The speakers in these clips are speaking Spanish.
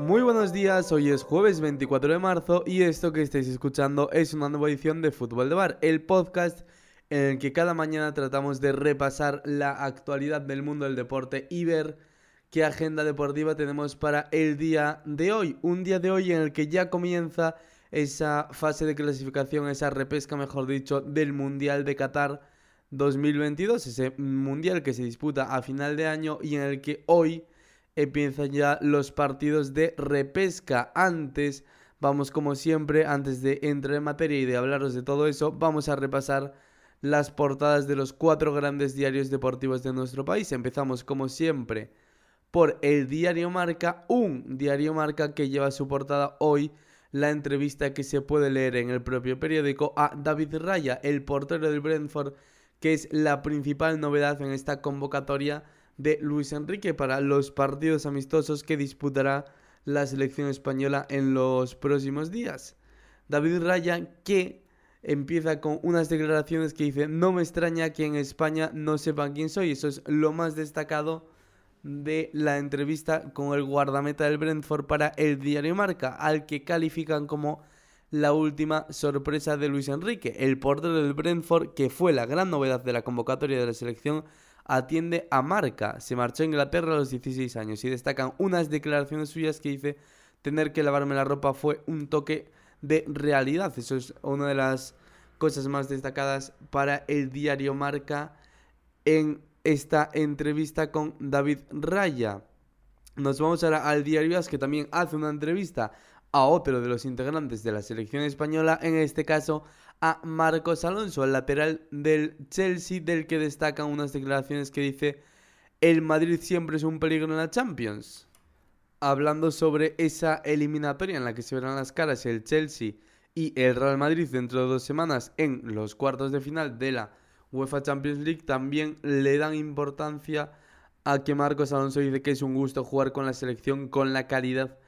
Muy buenos días, hoy es jueves 24 de marzo y esto que estáis escuchando es una nueva edición de Fútbol de Bar, el podcast en el que cada mañana tratamos de repasar la actualidad del mundo del deporte y ver qué agenda deportiva tenemos para el día de hoy. Un día de hoy en el que ya comienza esa fase de clasificación, esa repesca, mejor dicho, del Mundial de Qatar 2022, ese Mundial que se disputa a final de año y en el que hoy empiezan ya los partidos de repesca. Antes, vamos como siempre, antes de entrar en materia y de hablaros de todo eso, vamos a repasar las portadas de los cuatro grandes diarios deportivos de nuestro país. Empezamos como siempre por el diario Marca, un diario Marca que lleva su portada hoy la entrevista que se puede leer en el propio periódico a David Raya, el portero del Brentford, que es la principal novedad en esta convocatoria de Luis Enrique para los partidos amistosos que disputará la selección española en los próximos días. David Raya que empieza con unas declaraciones que dice no me extraña que en España no sepan quién soy, eso es lo más destacado de la entrevista con el guardameta del Brentford para el diario Marca, al que califican como la última sorpresa de Luis Enrique. El portero del Brentford, que fue la gran novedad de la convocatoria de la selección, atiende a Marca. Se marchó a Inglaterra a los 16 años y destacan unas declaraciones suyas que dice tener que lavarme la ropa fue un toque de realidad. Eso es una de las cosas más destacadas para el diario Marca en esta entrevista con David Raya. Nos vamos ahora al diario As, que también hace una entrevista a otro de los integrantes de la selección española, en este caso a Marcos Alonso, el lateral del Chelsea, del que destacan unas declaraciones que dice el Madrid siempre es un peligro en la Champions. Hablando sobre esa eliminatoria en la que se verán las caras el Chelsea y el Real Madrid dentro de dos semanas en los cuartos de final de la UEFA Champions League, también le dan importancia a que Marcos Alonso dice que es un gusto jugar con la selección con la calidad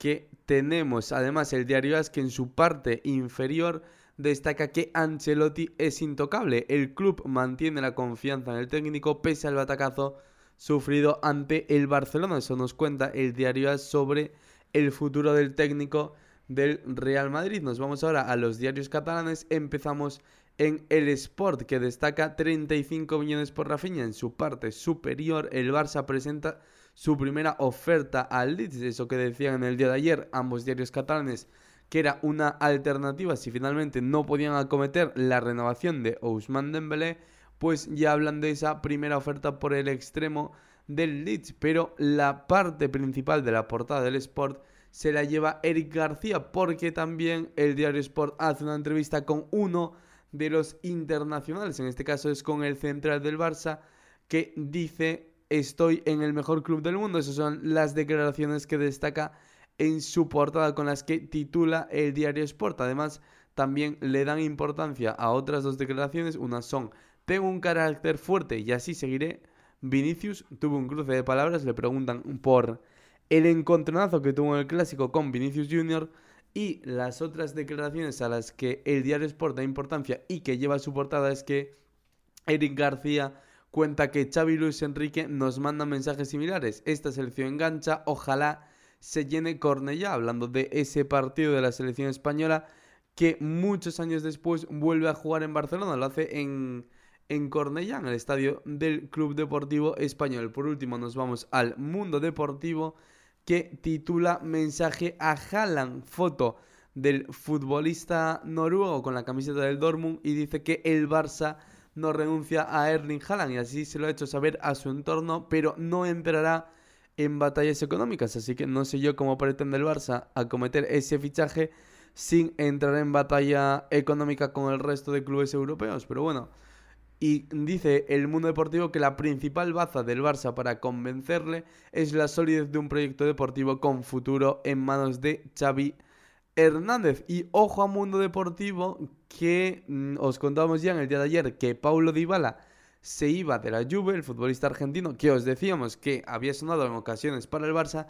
que tenemos. Además, el diario es que en su parte inferior destaca que Ancelotti es intocable. El club mantiene la confianza en el técnico pese al batacazo sufrido ante el Barcelona. Eso nos cuenta el diario AS sobre el futuro del técnico del Real Madrid. Nos vamos ahora a los diarios catalanes. Empezamos en el Sport, que destaca 35 millones por Rafinha. En su parte superior, el Barça presenta su primera oferta al Leeds. Eso que decían en el día de ayer ambos diarios catalanes, que era una alternativa si finalmente no podían acometer la renovación de Ousmane Dembélé, pues ya hablan de esa primera oferta por el extremo del Leeds. Pero la parte principal de la portada del Sport se la lleva Eric García, porque también el diario Sport hace una entrevista con uno de los internacionales. En este caso es con el central del Barça que dice estoy en el mejor club del mundo. Esas son las declaraciones que destaca en su portada con las que titula el diario Sport. Además, también le dan importancia a otras dos declaraciones. Unas son, tengo un carácter fuerte y así seguiré. Vinicius tuvo un cruce de palabras, le preguntan por el encontronazo que tuvo en el clásico con Vinicius Jr. Y las otras declaraciones a las que el diario Sport da importancia y que lleva su portada es que Eric García cuenta que Xavi Luis Enrique nos manda mensajes similares. Esta selección engancha, ojalá se llene Cornellá, hablando de ese partido de la selección española que muchos años después vuelve a jugar en Barcelona, lo hace en, en Cornellá, en el estadio del Club Deportivo Español. Por último nos vamos al mundo deportivo que titula Mensaje a Haaland, foto del futbolista noruego con la camiseta del Dortmund y dice que el Barça no renuncia a Erling Haaland y así se lo ha hecho saber a su entorno, pero no entrará en batallas económicas, así que no sé yo cómo pretende el Barça acometer ese fichaje sin entrar en batalla económica con el resto de clubes europeos, pero bueno, y dice el mundo deportivo que la principal baza del Barça para convencerle es la solidez de un proyecto deportivo con futuro en manos de Xavi Hernández. Y ojo a mundo deportivo que mm, os contábamos ya en el día de ayer que Paulo Dybala se iba de la Juve, el futbolista argentino, que os decíamos que había sonado en ocasiones para el Barça,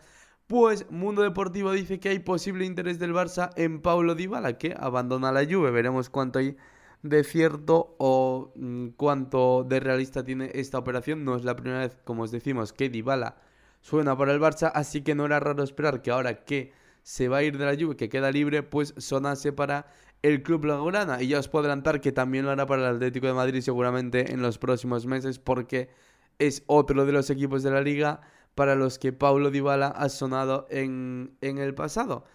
pues Mundo Deportivo dice que hay posible interés del Barça en Paulo Dybala, que abandona la Juve. Veremos cuánto hay de cierto o mm, cuánto de realista tiene esta operación. No es la primera vez, como os decimos, que Dybala suena para el Barça, así que no era raro esperar que ahora que se va a ir de la Juve, que queda libre, pues sonase para el club blaugrana. Y ya os puedo adelantar que también lo hará para el Atlético de Madrid seguramente en los próximos meses, porque es otro de los equipos de la liga para los que Paulo Dybala ha sonado en, en el pasado.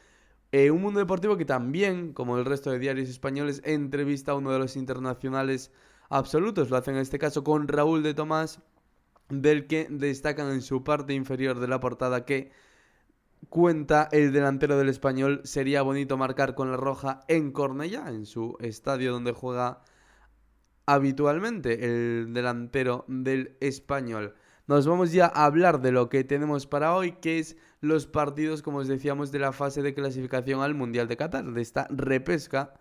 Eh, un mundo deportivo que también, como el resto de diarios españoles, entrevista a uno de los internacionales absolutos. Lo hace en este caso con Raúl de Tomás, del que destacan en su parte inferior de la portada que cuenta el delantero del español. Sería bonito marcar con la roja en Cornellá, en su estadio donde juega habitualmente el delantero del español. Nos vamos ya a hablar de lo que tenemos para hoy, que es los partidos, como os decíamos, de la fase de clasificación al Mundial de Qatar, de esta repesca.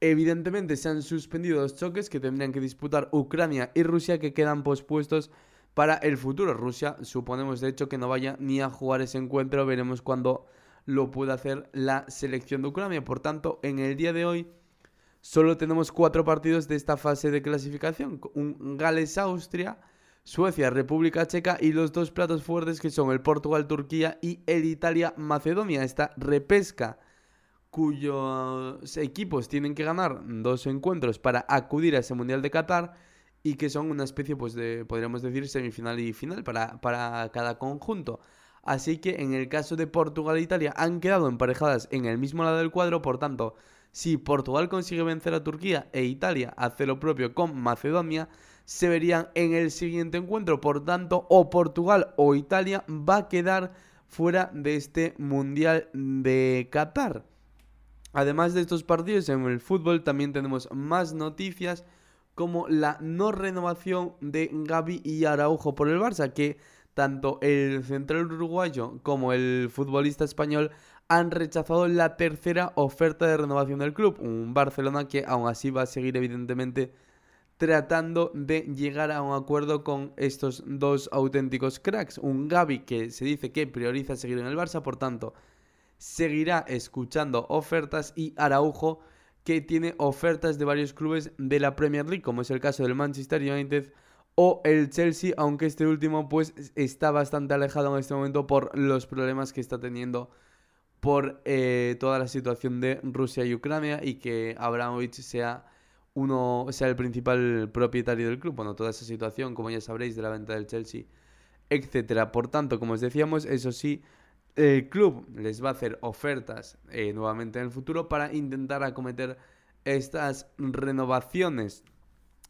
Evidentemente se han suspendido los choques que tendrían que disputar Ucrania y Rusia que quedan pospuestos para el futuro. Rusia suponemos de hecho que no vaya ni a jugar ese encuentro, veremos cuándo lo puede hacer la selección de Ucrania. Por tanto, en el día de hoy solo tenemos cuatro partidos de esta fase de clasificación. Un Gales-Austria, Suecia, República Checa y los dos platos fuertes que son el Portugal-Turquía y el Italia-Macedonia. Esta repesca cuyos equipos tienen que ganar dos encuentros para acudir a ese Mundial de Qatar y que son una especie, pues, de, podríamos decir, semifinal y final para, para cada conjunto. Así que en el caso de Portugal e Italia han quedado emparejadas en el mismo lado del cuadro, por tanto, si Portugal consigue vencer a Turquía e Italia hace lo propio con Macedonia, se verían en el siguiente encuentro. Por tanto, o Portugal o Italia va a quedar fuera de este Mundial de Qatar. Además de estos partidos en el fútbol también tenemos más noticias como la no renovación de Gaby y Araujo por el Barça, que tanto el central uruguayo como el futbolista español han rechazado la tercera oferta de renovación del club. Un Barcelona que aún así va a seguir evidentemente tratando de llegar a un acuerdo con estos dos auténticos cracks. Un Gaby que se dice que prioriza seguir en el Barça, por tanto seguirá escuchando ofertas y Araujo que tiene ofertas de varios clubes de la Premier League, como es el caso del Manchester United o el Chelsea, aunque este último pues está bastante alejado en este momento por los problemas que está teniendo por eh, toda la situación de Rusia y Ucrania y que Abramovich sea uno sea el principal propietario del club, bueno, toda esa situación, como ya sabréis, de la venta del Chelsea, etcétera. Por tanto, como os decíamos, eso sí, el club les va a hacer ofertas eh, nuevamente en el futuro para intentar acometer estas renovaciones.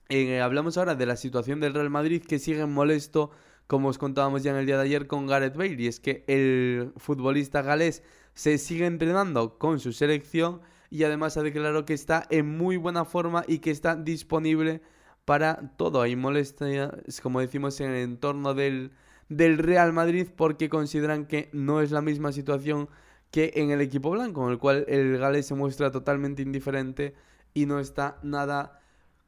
Eh, hablamos ahora de la situación del Real Madrid que sigue molesto, como os contábamos ya en el día de ayer con Gareth Bale, y es que el futbolista galés se sigue entrenando con su selección y además ha declarado que está en muy buena forma y que está disponible para todo. Hay molestia, como decimos, en el entorno del del Real Madrid porque consideran que no es la misma situación que en el equipo blanco, en el cual el galés se muestra totalmente indiferente y no está nada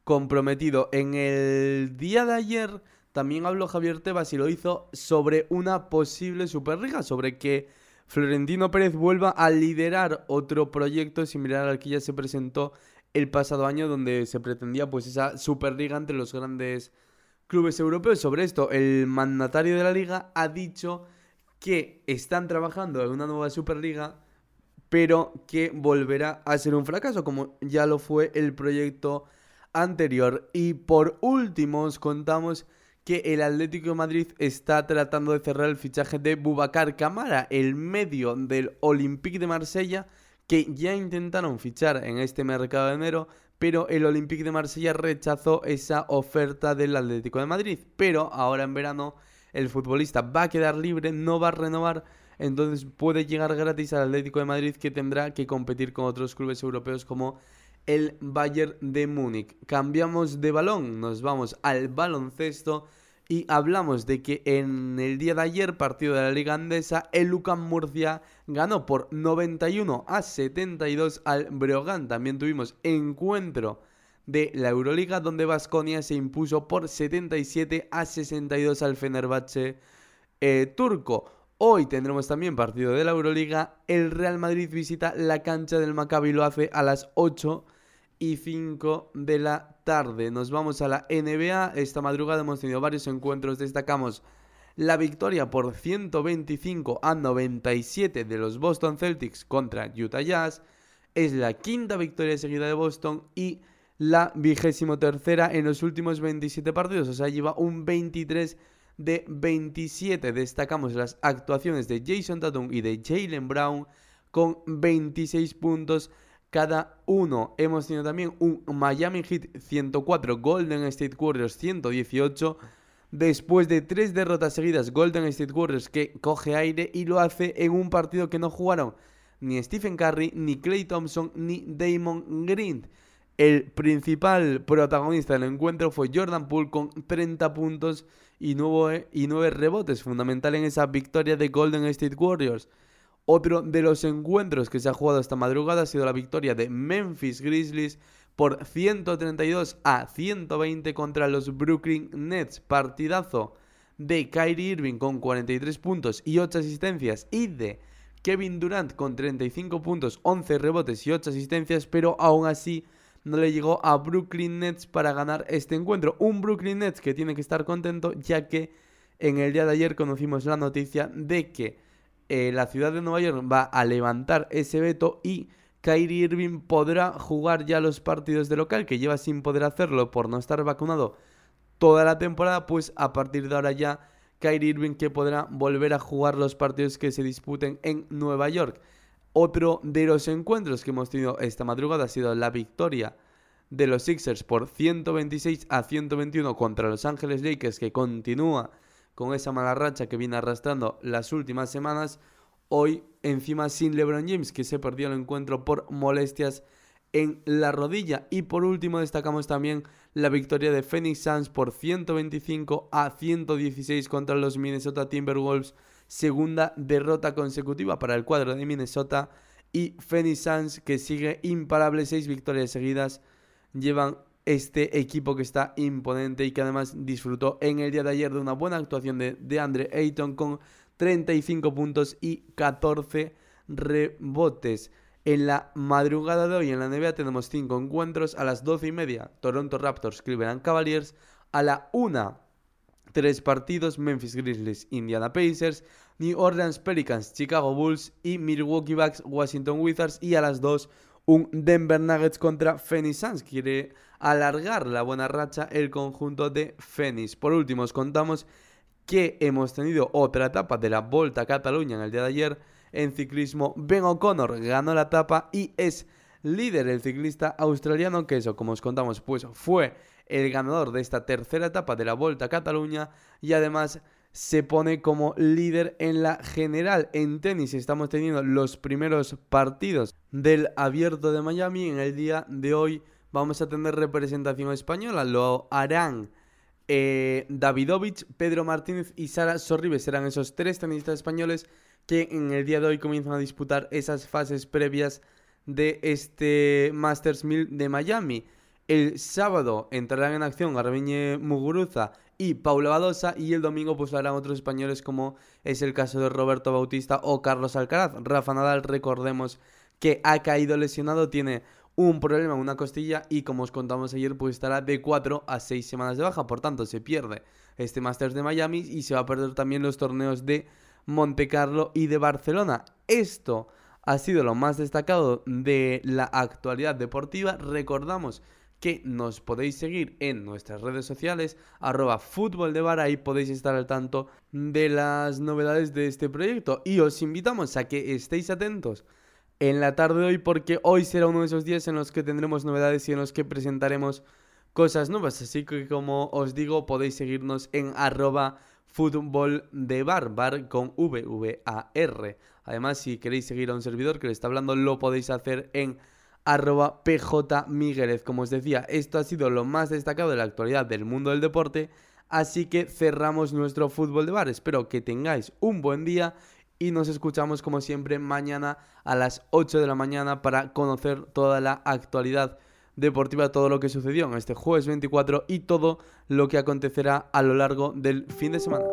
comprometido. En el día de ayer también habló Javier Tebas y lo hizo sobre una posible Superliga, sobre que Florentino Pérez vuelva a liderar otro proyecto similar al que ya se presentó el pasado año, donde se pretendía pues esa Superliga entre los grandes clubes europeos. Sobre esto, el mandatario de la liga ha dicho que están trabajando en una nueva Superliga, pero que volverá a ser un fracaso, como ya lo fue el proyecto anterior. Y por último, os contamos que el Atlético de Madrid está tratando de cerrar el fichaje de Bubacar Camara, el medio del Olympique de Marsella, que ya intentaron fichar en este mercado de enero, pero el Olympique de Marsella rechazó esa oferta del Atlético de Madrid. Pero ahora en verano el futbolista va a quedar libre, no va a renovar, entonces puede llegar gratis al Atlético de Madrid que tendrá que competir con otros clubes europeos como el Bayern de Múnich. Cambiamos de balón, nos vamos al baloncesto y hablamos de que en el día de ayer, partido de la Liga Andesa, el Lucan Murcia ganó por 91 a 72 al Breogán. También tuvimos encuentro de la Euroliga donde Vasconia se impuso por 77 a 62 al Fenerbahce eh, turco. Hoy tendremos también partido de la Euroliga. El Real Madrid visita la cancha del Maccabi lo hace a las 8 y 5 de la tarde. Nos vamos a la NBA. Esta madrugada hemos tenido varios encuentros. Destacamos la victoria por 125 a 97 de los Boston Celtics contra Utah Jazz. Es la quinta victoria seguida de Boston y la vigésimo tercera en los últimos 27 partidos. O sea, lleva un 23 de 27. Destacamos las actuaciones de Jason Tatum y de Jalen Brown con 26 puntos cada uno. Hemos tenido también un Miami Heat 104, Golden State Warriors 118. Después de tres derrotas seguidas, Golden State Warriors que coge aire y lo hace en un partido que no jugaron ni Stephen Curry, ni Clay Thompson, ni Damon Green. El principal protagonista del encuentro fue Jordan Poole con 30 puntos y 9, y 9 rebotes, fundamental en esa victoria de Golden State Warriors. Otro de los encuentros que se ha jugado esta madrugada ha sido la victoria de Memphis Grizzlies por 132 a 120 contra los Brooklyn Nets. Partidazo de Kyrie Irving con 43 puntos y 8 asistencias y de Kevin Durant con 35 puntos, 11 rebotes y 8 asistencias, pero aún así no le llegó a Brooklyn Nets para ganar este encuentro. Un Brooklyn Nets que tiene que estar contento ya que en el día de ayer conocimos la noticia de que eh, la ciudad de Nueva York va a levantar ese veto y Kyrie Irving podrá jugar ya los partidos de local que lleva sin poder hacerlo por no estar vacunado toda la temporada, pues a partir de ahora ya Kyrie Irving que podrá volver a jugar los partidos que se disputen en Nueva York. Otro de los encuentros que hemos tenido esta madrugada ha sido la victoria de los Sixers por 126 a 121 contra Los Ángeles Lakers que continúa con esa mala racha que viene arrastrando las últimas semanas. Hoy encima sin LeBron James que se perdió el encuentro por molestias en la rodilla. Y por último destacamos también la victoria de Phoenix Suns por 125 a 116 contra los Minnesota Timberwolves segunda derrota consecutiva para el cuadro de Minnesota y Phoenix Suns que sigue imparable, seis victorias seguidas llevan este equipo que está imponente y que además disfrutó en el día de ayer de una buena actuación de, de Andre Ayton con 35 puntos y 14 rebotes. En la madrugada de hoy en la NBA tenemos 5 encuentros a las 12 y media. Toronto Raptors, Cleveland Cavaliers. A la 1 tres partidos, Memphis Grizzlies, Indiana Pacers, New Orleans Pelicans, Chicago Bulls y Milwaukee Bucks, Washington Wizards y a las dos un Denver Nuggets contra Phoenix Suns. Quiere alargar la buena racha el conjunto de Phoenix. Por último, os contamos que hemos tenido otra etapa de la Volta a Cataluña en el día de ayer. En ciclismo, Ben O'Connor ganó la etapa y es líder el ciclista australiano que eso, como os contamos, pues fue el ganador de esta tercera etapa de la Volta a Cataluña y además se pone como líder en la general. En tenis estamos teniendo los primeros partidos del abierto de Miami. En el día de hoy vamos a tener representación española. Lo harán eh, Davidovich, Pedro Martínez y Sara Sorribes. Serán esos tres tenistas españoles que en el día de hoy comienzan a disputar esas fases previas de este Masters 1000 de Miami. El sábado entrarán en acción Armeñe Muguruza y Paula Badosa y el domingo pues harán otros españoles como es el caso de Roberto Bautista o Carlos Alcaraz. Rafa Nadal, recordemos que ha caído lesionado, tiene un problema en una costilla y como os contamos ayer pues estará de 4 a 6 semanas de baja, por tanto se pierde este Masters de Miami y se va a perder también los torneos de Monte Carlo y de Barcelona. Esto ha sido lo más destacado de la actualidad deportiva. Recordamos que nos podéis seguir en nuestras redes sociales, arroba fútbol de ahí podéis estar al tanto de las novedades de este proyecto y os invitamos a que estéis atentos en la tarde de hoy porque hoy será uno de esos días en los que tendremos novedades y en los que presentaremos cosas nuevas, así que como os digo podéis seguirnos en arroba fútbol de bar, bar con V, V, A, R. Además, si queréis seguir a un servidor que le está hablando, lo podéis hacer en arroba PJ. Como os decía, esto ha sido lo más destacado de la actualidad del mundo del deporte. Así que cerramos nuestro fútbol de bar. Espero que tengáis un buen día y nos escuchamos como siempre mañana a las 8 de la mañana para conocer toda la actualidad deportiva, todo lo que sucedió en este jueves 24 y todo lo que acontecerá a lo largo del fin de semana.